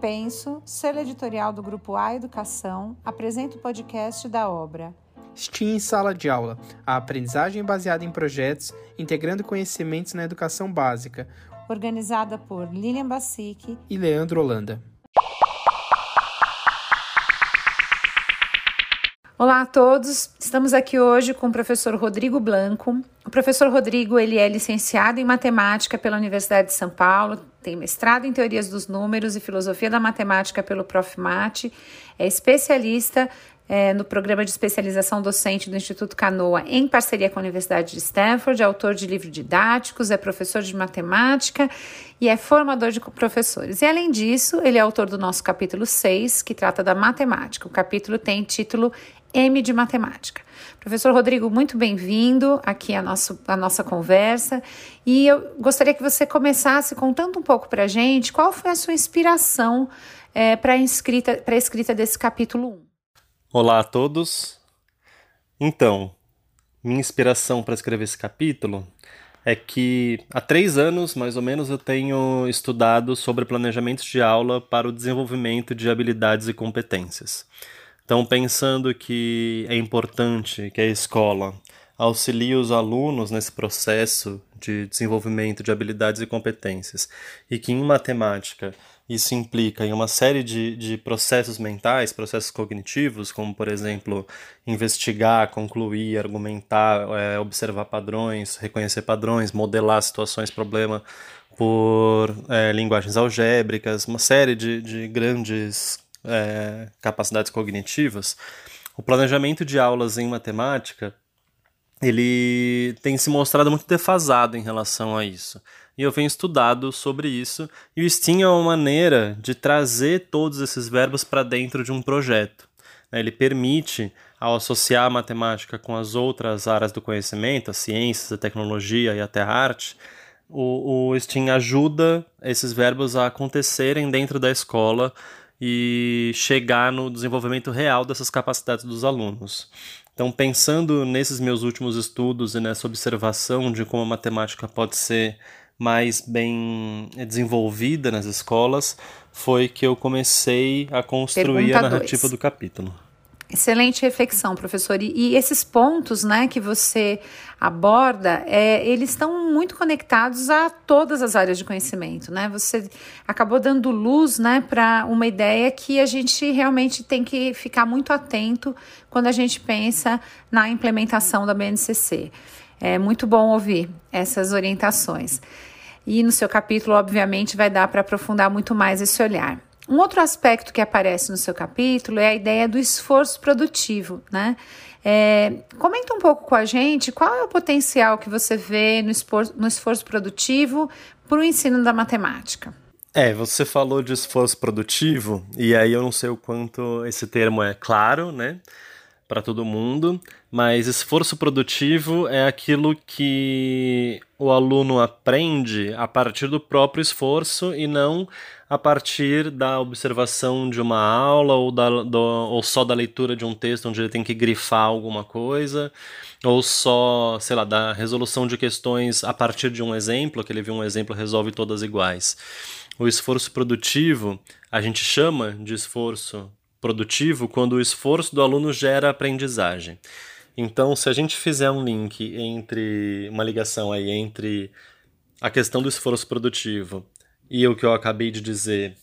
Penso, selo editorial do Grupo A Educação, apresenta o podcast da obra STEAM em Sala de Aula, a aprendizagem baseada em projetos, integrando conhecimentos na educação básica. Organizada por Lilian Bassic e Leandro Holanda. Olá a todos, estamos aqui hoje com o professor Rodrigo Blanco. O professor Rodrigo ele é licenciado em matemática pela Universidade de São Paulo, tem mestrado em teorias dos números e filosofia da matemática pelo Profmat, é especialista é, no programa de especialização docente do Instituto Canoa, em parceria com a Universidade de Stanford, é autor de livros didáticos, é professor de matemática e é formador de professores. E além disso, ele é autor do nosso capítulo 6, que trata da matemática. O capítulo tem título M de Matemática. Professor Rodrigo, muito bem-vindo aqui à, nosso, à nossa conversa. E eu gostaria que você começasse contando um pouco para a gente qual foi a sua inspiração é, para a escrita, escrita desse capítulo 1. Olá a todos. Então, minha inspiração para escrever esse capítulo é que há três anos, mais ou menos, eu tenho estudado sobre planejamentos de aula para o desenvolvimento de habilidades e competências. Então, pensando que é importante que a escola auxilie os alunos nesse processo de desenvolvimento de habilidades e competências, e que em matemática isso implica em uma série de, de processos mentais, processos cognitivos, como, por exemplo, investigar, concluir, argumentar, é, observar padrões, reconhecer padrões, modelar situações, problema por é, linguagens algébricas, uma série de, de grandes é, capacidades cognitivas. O planejamento de aulas em matemática ele tem se mostrado muito defasado em relação a isso e eu venho estudado sobre isso. E o Steam é uma maneira de trazer todos esses verbos para dentro de um projeto. Né? Ele permite, ao associar a matemática com as outras áreas do conhecimento, as ciências, a tecnologia e até a arte, o, o Steam ajuda esses verbos a acontecerem dentro da escola e chegar no desenvolvimento real dessas capacidades dos alunos. Então, pensando nesses meus últimos estudos e nessa observação de como a matemática pode ser mais bem desenvolvida nas escolas, foi que eu comecei a construir Pergunta a narrativa dois. do capítulo. Excelente reflexão, professor. E, e, esses pontos, né, que você aborda, é, eles estão muito conectados a todas as áreas de conhecimento, né? Você acabou dando luz, né, para uma ideia que a gente realmente tem que ficar muito atento quando a gente pensa na implementação da BNCC. É muito bom ouvir essas orientações. E no seu capítulo, obviamente, vai dar para aprofundar muito mais esse olhar. Um outro aspecto que aparece no seu capítulo é a ideia do esforço produtivo, né? É, comenta um pouco com a gente qual é o potencial que você vê no esforço, no esforço produtivo para o ensino da matemática. É, você falou de esforço produtivo, e aí eu não sei o quanto esse termo é claro, né? Para todo mundo, mas esforço produtivo é aquilo que o aluno aprende a partir do próprio esforço e não a partir da observação de uma aula ou, da, do, ou só da leitura de um texto onde ele tem que grifar alguma coisa, ou só, sei lá, da resolução de questões a partir de um exemplo, que ele viu um exemplo resolve todas iguais. O esforço produtivo a gente chama de esforço produtivo quando o esforço do aluno gera aprendizagem. Então, se a gente fizer um link entre uma ligação aí entre a questão do esforço produtivo e o que eu acabei de dizer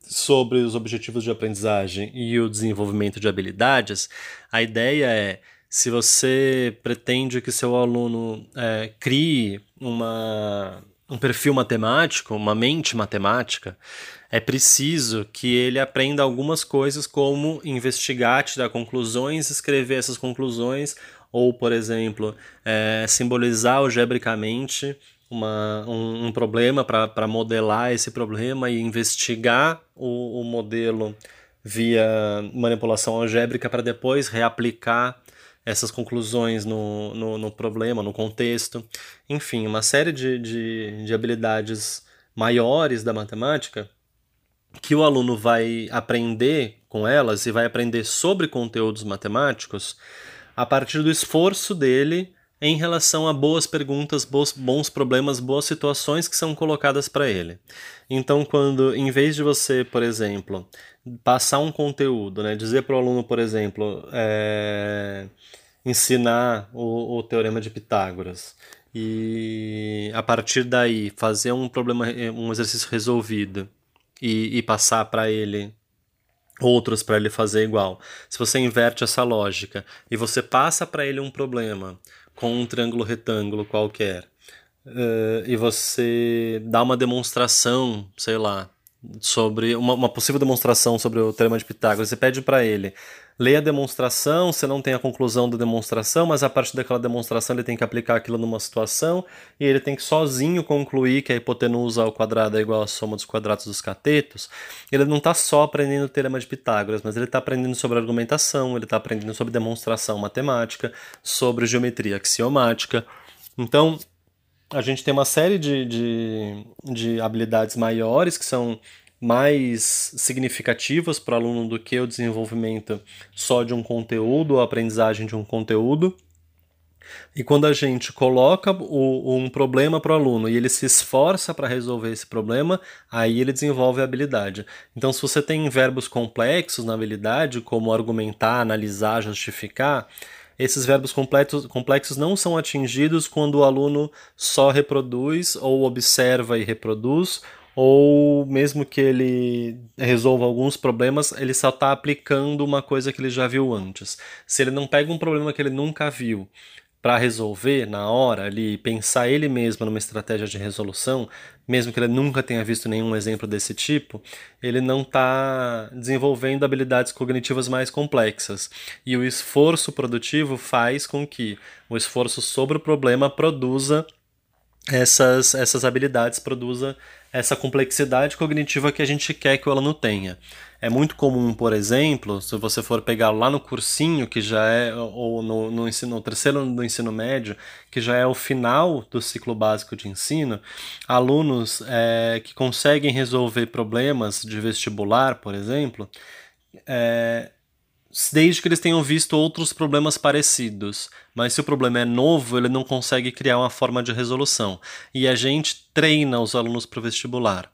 sobre os objetivos de aprendizagem e o desenvolvimento de habilidades, a ideia é se você pretende que seu aluno é, crie uma, um perfil matemático, uma mente matemática, é preciso que ele aprenda algumas coisas como investigar, tirar conclusões, escrever essas conclusões, ou, por exemplo, é, simbolizar algebricamente uma, um, um problema para modelar esse problema e investigar o, o modelo via manipulação algébrica para depois reaplicar essas conclusões no, no, no, problema, no contexto. Enfim, uma série de, de, de habilidades maiores da matemática que o aluno vai aprender com elas e vai aprender sobre conteúdos matemáticos a partir do esforço dele em relação a boas perguntas, bons, problemas, boas situações que são colocadas para ele. Então, quando, em vez de você, por exemplo, passar um conteúdo, né, dizer para o aluno, por exemplo, é, ensinar o, o teorema de Pitágoras e a partir daí fazer um problema, um exercício resolvido e, e passar para ele outros para ele fazer igual. Se você inverte essa lógica e você passa para ele um problema com um triângulo retângulo qualquer uh, e você dá uma demonstração, sei lá, sobre uma, uma possível demonstração sobre o teorema de Pitágoras, você pede para ele lê a demonstração, você não tem a conclusão da demonstração, mas a partir daquela demonstração ele tem que aplicar aquilo numa situação e ele tem que sozinho concluir que a hipotenusa ao quadrado é igual à soma dos quadrados dos catetos. Ele não está só aprendendo o teorema de Pitágoras, mas ele está aprendendo sobre argumentação, ele está aprendendo sobre demonstração matemática, sobre geometria axiomática. Então, a gente tem uma série de, de, de habilidades maiores que são mais significativas para o aluno do que o desenvolvimento só de um conteúdo, a aprendizagem de um conteúdo. E quando a gente coloca o, um problema para o aluno e ele se esforça para resolver esse problema, aí ele desenvolve a habilidade. Então, se você tem verbos complexos na habilidade, como argumentar, analisar, justificar, esses verbos complexos, complexos não são atingidos quando o aluno só reproduz ou observa e reproduz, ou mesmo que ele resolva alguns problemas, ele só está aplicando uma coisa que ele já viu antes. Se ele não pega um problema que ele nunca viu para resolver na hora ali, pensar ele mesmo numa estratégia de resolução, mesmo que ele nunca tenha visto nenhum exemplo desse tipo, ele não está desenvolvendo habilidades cognitivas mais complexas. E o esforço produtivo faz com que o esforço sobre o problema produza essas, essas habilidades, produza essa complexidade cognitiva que a gente quer que o aluno tenha. É muito comum, por exemplo, se você for pegar lá no cursinho, que já é, ou no, no, ensino, no terceiro ano do ensino médio, que já é o final do ciclo básico de ensino, alunos é, que conseguem resolver problemas de vestibular, por exemplo, é, desde que eles tenham visto outros problemas parecidos. Mas se o problema é novo, ele não consegue criar uma forma de resolução. E a gente treina os alunos para o vestibular.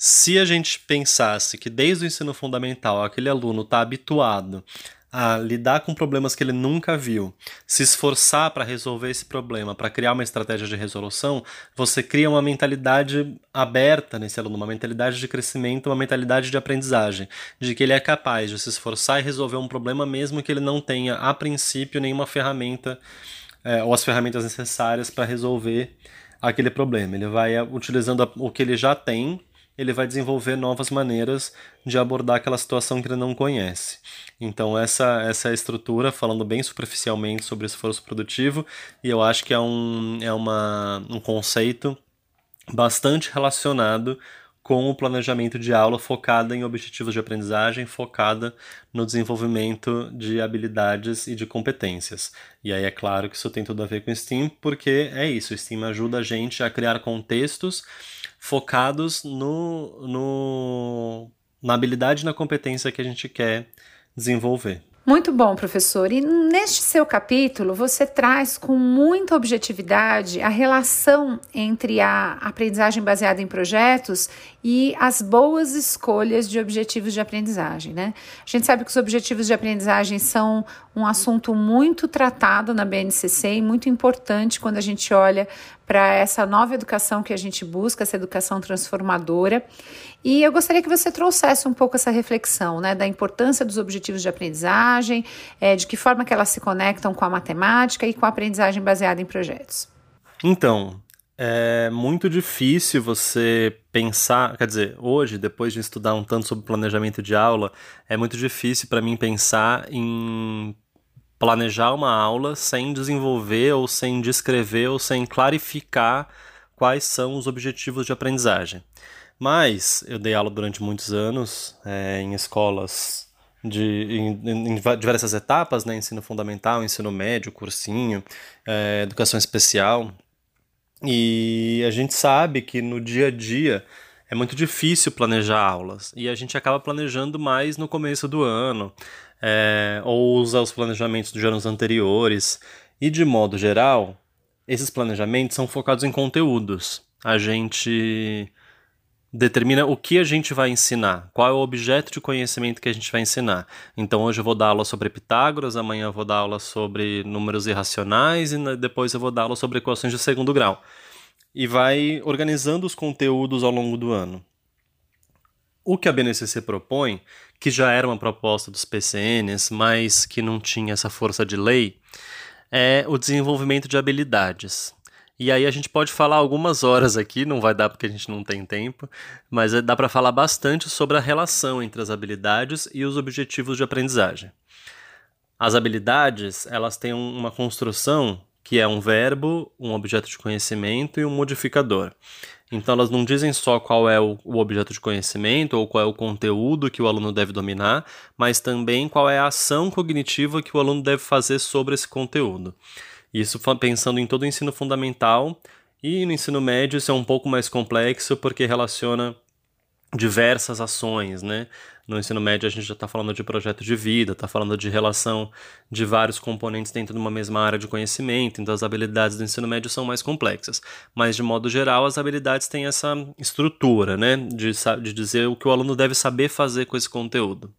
Se a gente pensasse que desde o ensino fundamental aquele aluno está habituado a lidar com problemas que ele nunca viu, se esforçar para resolver esse problema, para criar uma estratégia de resolução, você cria uma mentalidade aberta nesse aluno, uma mentalidade de crescimento, uma mentalidade de aprendizagem, de que ele é capaz de se esforçar e resolver um problema mesmo que ele não tenha, a princípio, nenhuma ferramenta é, ou as ferramentas necessárias para resolver aquele problema. Ele vai é, utilizando o que ele já tem ele vai desenvolver novas maneiras de abordar aquela situação que ele não conhece. Então essa essa é a estrutura, falando bem superficialmente sobre esforço produtivo, e eu acho que é um, é uma, um conceito bastante relacionado com o planejamento de aula focada em objetivos de aprendizagem, focada no desenvolvimento de habilidades e de competências. E aí é claro que isso tem tudo a ver com o STEAM, porque é isso, o STEAM ajuda a gente a criar contextos focados no, no, na habilidade e na competência que a gente quer desenvolver. Muito bom, professor. E neste seu capítulo, você traz com muita objetividade a relação entre a aprendizagem baseada em projetos e as boas escolhas de objetivos de aprendizagem, né? A gente sabe que os objetivos de aprendizagem são um assunto muito tratado na BNCC e muito importante quando a gente olha para essa nova educação que a gente busca, essa educação transformadora. E eu gostaria que você trouxesse um pouco essa reflexão, né, da importância dos objetivos de aprendizagem, é, de que forma que elas se conectam com a matemática e com a aprendizagem baseada em projetos. Então, é muito difícil você pensar, quer dizer, hoje, depois de estudar um tanto sobre planejamento de aula, é muito difícil para mim pensar em planejar uma aula sem desenvolver ou sem descrever ou sem clarificar quais são os objetivos de aprendizagem. Mas eu dei aula durante muitos anos é, em escolas de, em, em, diversas etapas, né? ensino fundamental, ensino médio, cursinho, é, educação especial. E a gente sabe que no dia a dia é muito difícil planejar aulas e a gente acaba planejando mais no começo do ano é, ou usa os planejamentos dos anos anteriores. E de modo geral, esses planejamentos são focados em conteúdos. A gente determina o que a gente vai ensinar, qual é o objeto de conhecimento que a gente vai ensinar. Então hoje eu vou dar aula sobre Pitágoras, amanhã eu vou dar aula sobre números irracionais e depois eu vou dar aula sobre equações de segundo grau. E vai organizando os conteúdos ao longo do ano. O que a BNCC propõe, que já era uma proposta dos PCNs, mas que não tinha essa força de lei, é o desenvolvimento de habilidades. E aí a gente pode falar algumas horas aqui, não vai dar porque a gente não tem tempo, mas é, dá para falar bastante sobre a relação entre as habilidades e os objetivos de aprendizagem. As habilidades, elas têm uma construção que é um verbo, um objeto de conhecimento e um modificador. Então elas não dizem só qual é o, objeto de conhecimento ou qual é o conteúdo que o aluno deve dominar, mas também qual é a ação cognitiva que o aluno deve fazer sobre esse conteúdo. Isso pensando em todo o ensino fundamental e no ensino médio isso é um pouco mais complexo porque relaciona diversas ações, né? No ensino médio a gente já está falando de projeto de vida, está falando de relação de vários componentes dentro de uma mesma área de conhecimento, então as habilidades do ensino médio são mais complexas. Mas de modo geral as habilidades têm essa estrutura, né? De, de dizer o que o aluno deve saber fazer com esse conteúdo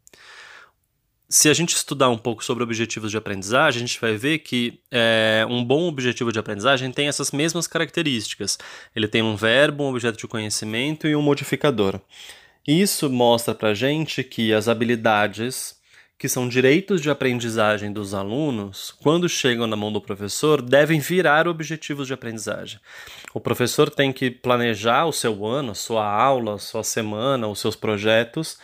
se a gente estudar um pouco sobre objetivos de aprendizagem, a gente vai ver que é, um bom objetivo de aprendizagem tem essas mesmas características. Ele tem um verbo, um objeto de conhecimento e um modificador. Isso mostra para gente que as habilidades, que são direitos de aprendizagem dos alunos, quando chegam na mão do professor, devem virar objetivos de aprendizagem. O professor tem que planejar o seu ano, a sua aula, a sua semana, os seus projetos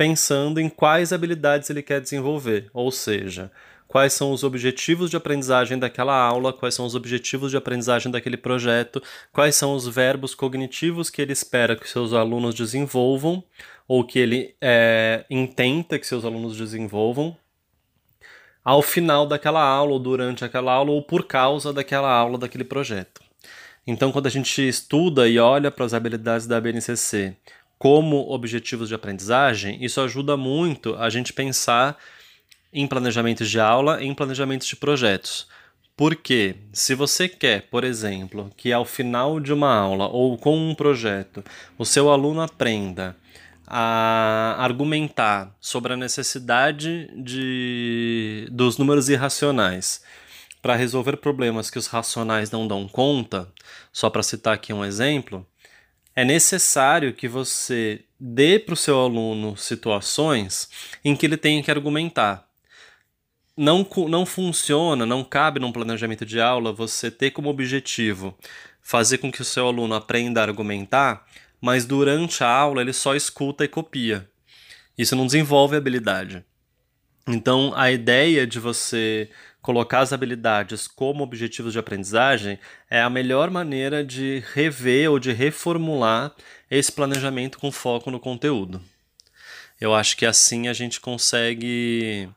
pensando em quais habilidades ele quer desenvolver, ou seja, quais são os objetivos de aprendizagem daquela aula, quais são os objetivos de aprendizagem daquele projeto, quais são os verbos cognitivos que ele espera que seus alunos desenvolvam ou que ele é, intenta que seus alunos desenvolvam ao final daquela aula, ou durante aquela aula, ou por causa daquela aula, daquele projeto. Então, quando a gente estuda e olha para as habilidades da BNCC como objetivos de aprendizagem, isso ajuda muito a gente pensar em planejamentos de aula, em planejamentos de projetos. Porque se você quer, por exemplo, que ao final de uma aula ou com um projeto, o seu aluno aprenda a argumentar sobre a necessidade de, dos números irracionais para resolver problemas que os racionais não dão conta, só para citar aqui um exemplo, é necessário que você dê para o seu aluno situações em que ele tenha que argumentar. Não, não funciona, não cabe num planejamento de aula você ter como objetivo fazer com que o seu aluno aprenda a argumentar, mas durante a aula ele só escuta e copia. Isso não desenvolve habilidade. Então, a ideia de você colocar as habilidades como objetivos de aprendizagem é a melhor maneira de rever ou de reformular esse planejamento com foco no conteúdo. Eu acho que assim a gente consegue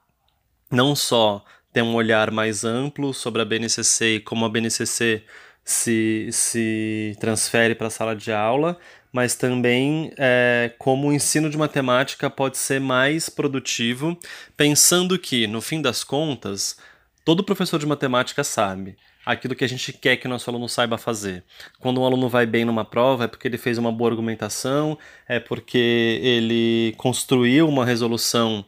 não só ter um olhar mais amplo sobre a BNCC e como a BNCC se, se transfere para a sala de aula, mas também é, como o ensino de matemática pode ser mais produtivo, pensando que, no fim das contas, todo professor de matemática sabe aquilo que a gente quer que nosso aluno saiba fazer. Quando um aluno vai bem numa prova, é porque ele fez uma boa argumentação, é porque ele construiu uma resolução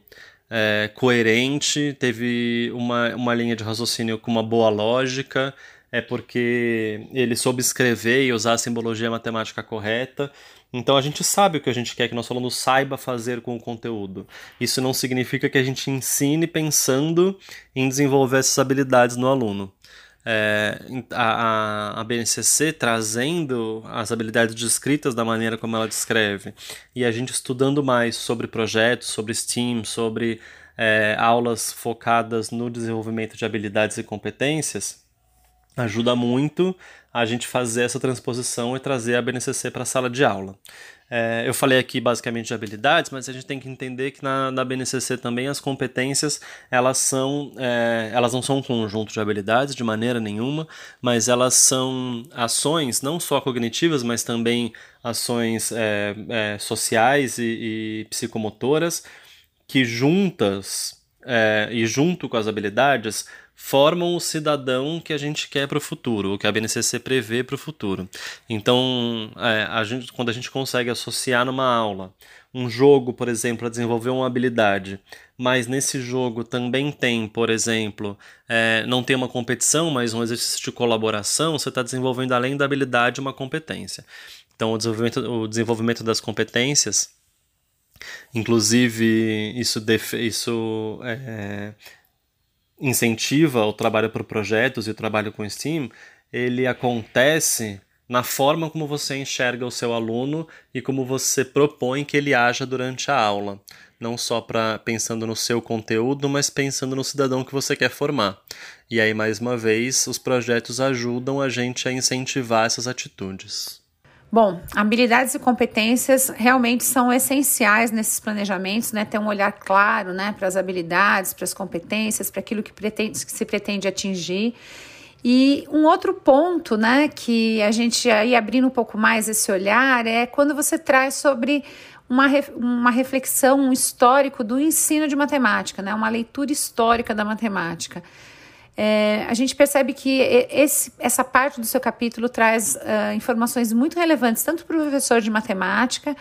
é, coerente, teve uma, uma linha de raciocínio com uma boa lógica, é porque ele soube escrever e usar a simbologia matemática correta. Então a gente sabe o que a gente quer que nosso aluno saiba fazer com o conteúdo. Isso não significa que a gente ensine pensando em desenvolver essas habilidades no aluno. É, a, a, BNCC trazendo as habilidades descritas da maneira como ela descreve e a gente estudando mais sobre projetos, sobre STEAM, sobre é, aulas focadas no desenvolvimento de habilidades e competências, ajuda muito a gente fazer essa transposição e trazer a BNCC para a sala de aula. É, eu falei aqui basicamente de habilidades, mas a gente tem que entender que na, na BNCC também as competências elas são é, elas não são um conjunto de habilidades de maneira nenhuma, mas elas são ações não só cognitivas, mas também ações é, é sociais e, e psicomotoras que juntas é, e junto com as habilidades formam o cidadão que a gente quer para o futuro, o que a BNCC prevê para o futuro. Então, é, a gente, quando a gente consegue associar numa aula um jogo, por exemplo, a desenvolver uma habilidade, mas nesse jogo também tem, por exemplo, é, não tem uma competição, mas um exercício de colaboração, você está desenvolvendo além da habilidade uma competência. Então, o desenvolvimento, o desenvolvimento das competências, inclusive, isso, isso é, incentiva o trabalho por projetos e o trabalho com STEAM, ele acontece na forma como você enxerga o seu aluno e como você propõe que ele haja durante a aula, não só para pensando no seu conteúdo, mas pensando no cidadão que você quer formar. E aí mais uma vez, os projetos ajudam a gente a incentivar essas atitudes. Bom, habilidades e competências realmente são essenciais nesses planejamentos, né? Ter um olhar claro, né, para as habilidades, para as competências, para aquilo que, pretende, que se pretende atingir. E um outro ponto, né, que a gente aí abrindo um pouco mais esse olhar é quando você traz sobre uma, uma reflexão, um histórico do ensino de matemática, né, uma leitura histórica da matemática é, a gente percebe que esse, essa parte do seu capítulo traz uh, informações muito relevantes, tanto para o professor de matemática,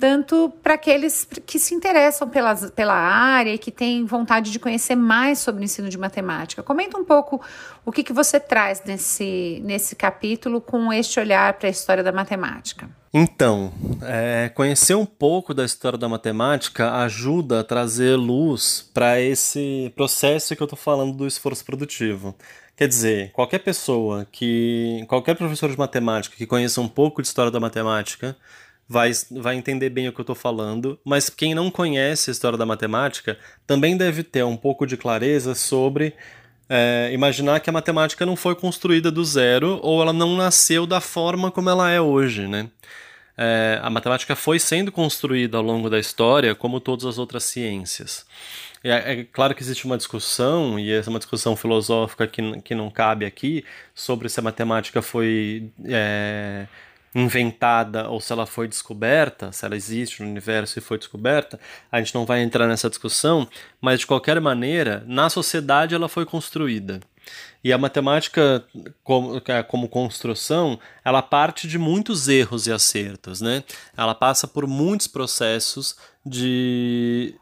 tanto para aqueles que se interessam pela, pela área e que têm vontade de conhecer mais sobre o ensino de matemática. Comenta um pouco o que, que você traz nesse, nesse capítulo com este olhar para a história da matemática. Então, é, conhecer um pouco da história da matemática ajuda a trazer luz para esse processo que eu estou falando do esforço produtivo. Quer dizer, qualquer pessoa que. qualquer professor de matemática que conheça um pouco de história da matemática vai, vai entender bem o que eu estou falando, mas quem não conhece a história da matemática também deve ter um pouco de clareza sobre é, imaginar que a matemática não foi construída do zero ou ela não nasceu da forma como ela é hoje, né? É, a matemática foi sendo construída ao longo da história, como todas as outras ciências. É, é, claro que existe uma discussão, e essa é uma discussão filosófica que, que não cabe aqui, sobre se a matemática foi é, inventada ou se ela foi descoberta, se ela existe no universo e foi descoberta, a gente não vai entrar nessa discussão, mas de qualquer maneira, na sociedade ela foi construída. E a matemática, como, é, como construção, ela parte de muitos erros e acertos, né? Ela passa por muitos processos de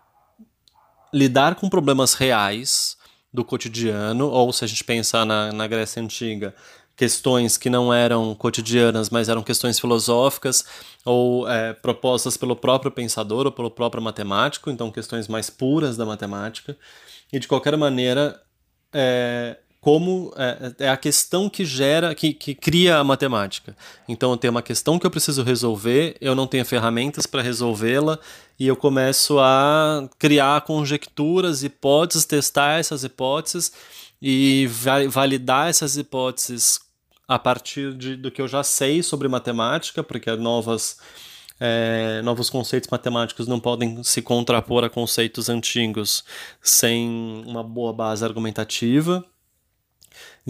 lidar com problemas reais do cotidiano, ou se a gente pensar na, na Grécia Antiga, questões que não eram cotidianas, mas eram questões filosóficas ou é, propostas pelo próprio pensador ou pelo próprio matemático, então questões mais puras da matemática. E de qualquer maneira, é, como é, é, a questão que gera, que, que cria a matemática. Então eu tenho uma questão que eu preciso resolver, eu não tenho ferramentas para resolvê-la e eu começo a criar conjecturas, hipóteses, testar essas hipóteses e validar essas hipóteses a partir de, do que eu já sei sobre matemática, porque novas, é, novos conceitos matemáticos não podem se contrapor a conceitos antigos sem uma boa base argumentativa.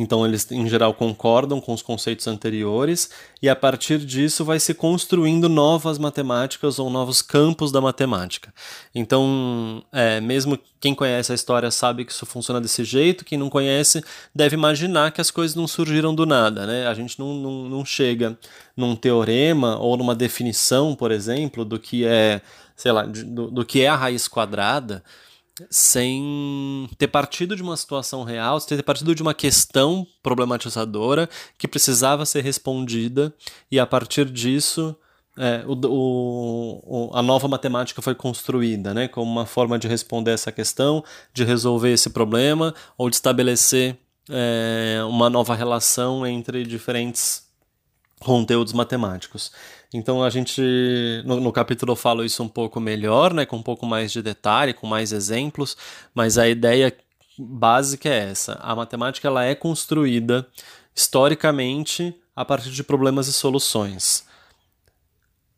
Então eles em geral concordam com os conceitos anteriores e a partir disso vai se construindo novas matemáticas ou novos campos da matemática. Então, é, mesmo quem conhece a história sabe que isso funciona desse jeito, quem não conhece deve imaginar que as coisas não surgiram do nada, né? A gente não, não, não chega num teorema ou numa definição, por exemplo, do que é, sei lá, do, do que é a raiz quadrada sem ter partido de uma situação real, sem ter partido de uma questão problematizadora que precisava ser respondida, e a partir disso é, o, o, a nova matemática foi construída né, como uma forma de responder essa questão, de resolver esse problema ou de estabelecer é, uma nova relação entre diferentes conteúdos matemáticos. Então a gente no, no, capítulo eu falo isso um pouco melhor, né, com um pouco mais de detalhe, com mais exemplos, mas a ideia básica é essa: a matemática ela é construída historicamente a partir de problemas e soluções.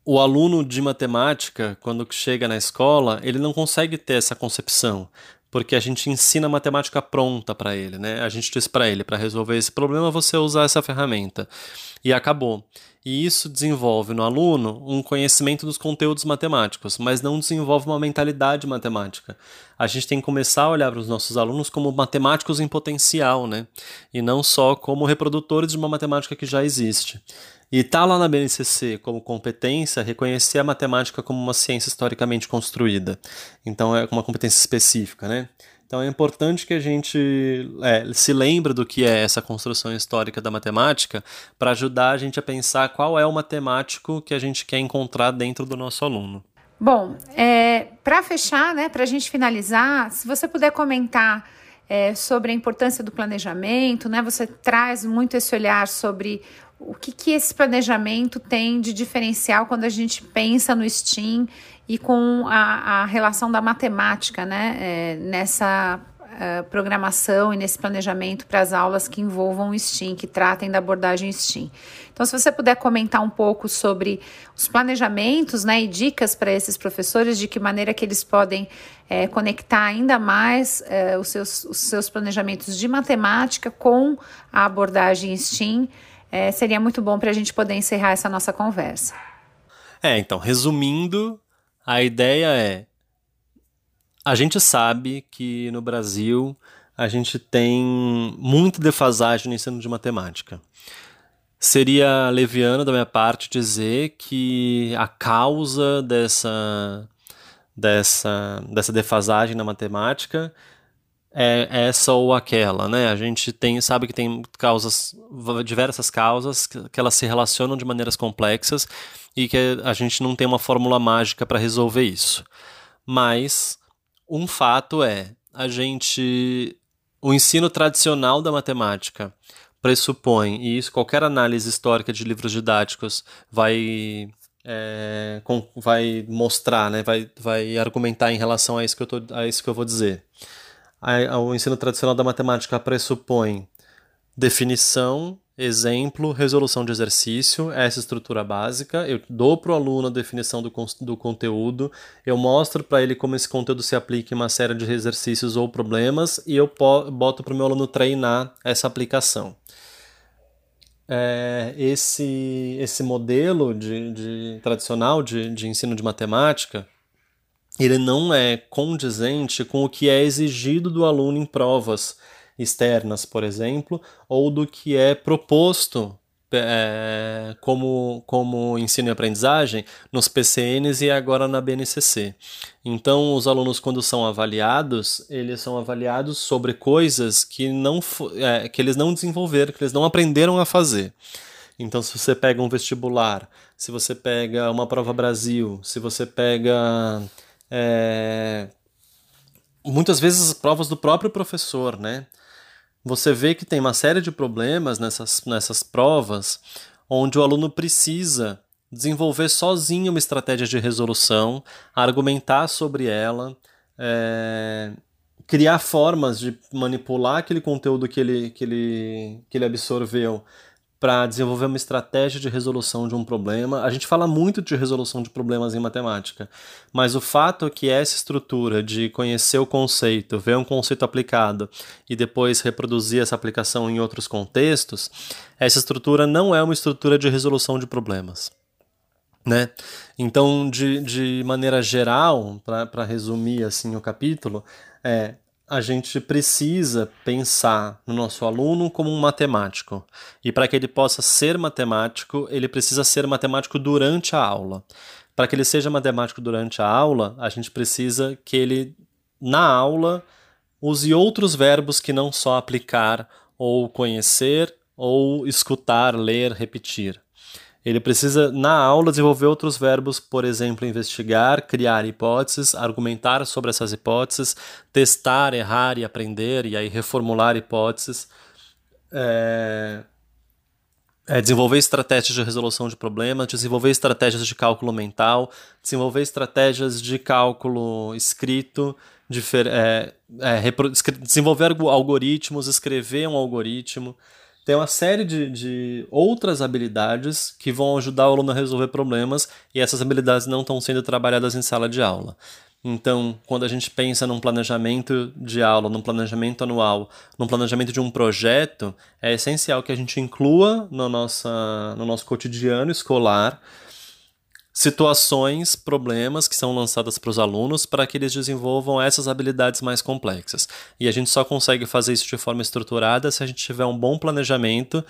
O aluno de matemática, quando chega na escola, ele não consegue ter essa concepção, porque a gente ensina matemática pronta para ele, né? A gente diz para ele, para resolver esse problema, você usar essa ferramenta. E acabou. E isso desenvolve no aluno um conhecimento dos conteúdos matemáticos, mas não desenvolve uma mentalidade matemática. A gente tem que começar a olhar para os nossos alunos como matemáticos em potencial, né? E não só como reprodutores de uma matemática que já existe. E tá lá na BNCC como competência reconhecer a matemática como uma ciência historicamente construída. Então é uma competência específica, né? Então é importante que a gente é, se lembre do que é essa construção histórica da matemática para ajudar a gente a pensar qual é o matemático que a gente quer encontrar dentro do nosso aluno. Bom, é, para fechar, né, para a gente finalizar, se você puder comentar é, sobre a importância do planejamento, né, você traz muito esse olhar sobre o que, que esse planejamento tem de diferencial quando a gente pensa no STEAM e com a, a relação da matemática né, é, nessa uh, programação e nesse planejamento para as aulas que envolvam o STEAM, que tratem da abordagem STEAM. Então, se você puder comentar um pouco sobre os planejamentos né, e dicas para esses professores, de que maneira que eles podem é, conectar ainda mais é, os, seus, os seus planejamentos de matemática com a abordagem STEAM, é, seria muito bom para a gente poder encerrar essa nossa conversa. É, então, resumindo, a ideia é: a gente sabe que no Brasil a gente tem muita defasagem no ensino de matemática. Seria leviano da minha parte dizer que a causa dessa, dessa, dessa defasagem na matemática é essa ou aquela, né? A gente tem, sabe que tem causas, diversas causas, que elas se relacionam de maneiras complexas e que a gente não tem uma fórmula mágica para resolver isso. Mas um fato é, a gente o ensino tradicional da matemática pressupõe, e isso qualquer análise histórica de livros didáticos vai é, com, vai mostrar, né, vai, vai argumentar em relação a isso que eu, tô, a isso que eu vou dizer o ensino tradicional da matemática pressupõe definição, exemplo, resolução de exercício, essa estrutura básica. Eu dou para o aluno a definição do, do conteúdo, eu mostro para ele como esse conteúdo se aplica em uma série de exercícios ou problemas e eu boto para o meu aluno treinar essa aplicação. É, esse, esse modelo de, de tradicional de, de ensino de matemática ele não é condizente com o que é exigido do aluno em provas externas, por exemplo, ou do que é proposto é, como, como ensino e aprendizagem nos PCNs e agora na BNCC. Então, os alunos, quando são avaliados, eles são avaliados sobre coisas que, não, é, que eles não desenvolveram, que eles não aprenderam a fazer. Então, se você pega um vestibular, se você pega uma prova Brasil, se você pega é, muitas vezes provas do próprio professor, né? Você vê que tem uma série de problemas nessas, nessas provas onde o aluno precisa desenvolver sozinho uma estratégia de resolução, argumentar sobre ela, é, criar formas de manipular aquele conteúdo que ele, que ele, que ele absorveu para desenvolver uma estratégia de resolução de um problema. A gente fala muito de resolução de problemas em matemática, mas o fato é que essa estrutura de conhecer o conceito, ver um conceito aplicado e depois reproduzir essa aplicação em outros contextos, essa estrutura não é uma estrutura de resolução de problemas. Né? Então, de, de maneira geral, para resumir assim o capítulo, é a gente precisa pensar no nosso aluno como um matemático. E para que ele possa ser matemático, ele precisa ser matemático durante a aula. Para que ele seja matemático durante a aula, a gente precisa que ele, na aula, use outros verbos que não só aplicar ou conhecer ou escutar, ler, repetir. Ele precisa, na aula, desenvolver outros verbos, por exemplo, investigar, criar hipóteses, argumentar sobre essas hipóteses, testar, errar e aprender, e aí reformular hipóteses, é, é desenvolver estratégias de resolução de problemas, desenvolver estratégias de cálculo mental, desenvolver estratégias de cálculo escrito, de, é, é, desenvolver algoritmos, escrever um algoritmo tem uma série de, de outras habilidades que vão ajudar o aluno a resolver problemas e essas habilidades não estão sendo trabalhadas em sala de aula. Então, quando a gente pensa num planejamento de aula, num planejamento anual, num planejamento de um projeto, é essencial que a gente inclua no, nossa, no nosso cotidiano escolar situações, problemas que são lançadas para os alunos para que eles desenvolvam essas habilidades mais complexas. E a gente só consegue fazer isso de forma estruturada se a gente tiver um bom planejamento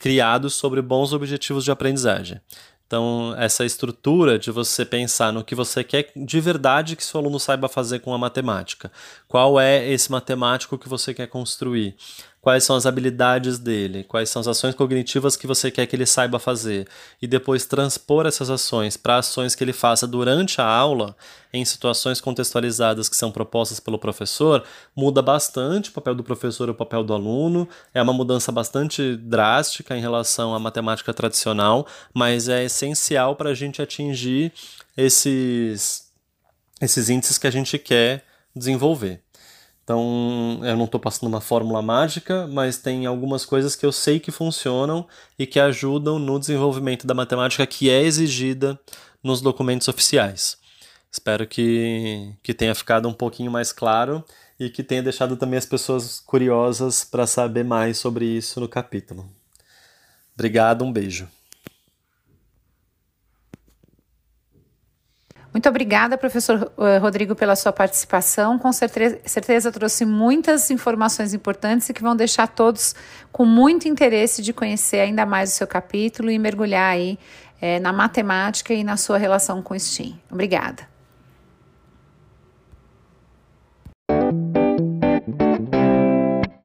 criado sobre bons objetivos de aprendizagem. Então, essa estrutura de você pensar no que você quer de verdade que seu aluno saiba fazer com a matemática. Qual é esse matemático que você quer construir? Quais são as habilidades dele, quais são as ações cognitivas que você quer que ele saiba fazer, e depois transpor essas ações para ações que ele faça durante a aula, em situações contextualizadas que são propostas pelo professor, muda bastante o papel do professor e o papel do aluno. É uma mudança bastante drástica em relação à matemática tradicional, mas é essencial para a gente atingir esses, esses índices que a gente quer desenvolver. Então, eu não estou passando uma fórmula mágica, mas tem algumas coisas que eu sei que funcionam e que ajudam no desenvolvimento da matemática que é exigida nos documentos oficiais. Espero que, que tenha ficado um pouquinho mais claro e que tenha deixado também as pessoas curiosas para saber mais sobre isso no capítulo. Obrigado, um beijo. Muito obrigada, professor eh, Rodrigo, pela sua participação. Com certeza, certeza trouxe muitas informações importantes e que vão deixar todos com muito interesse de conhecer ainda mais o seu capítulo e mergulhar aí é, na matemática e na sua relação com o STEAM. Obrigada.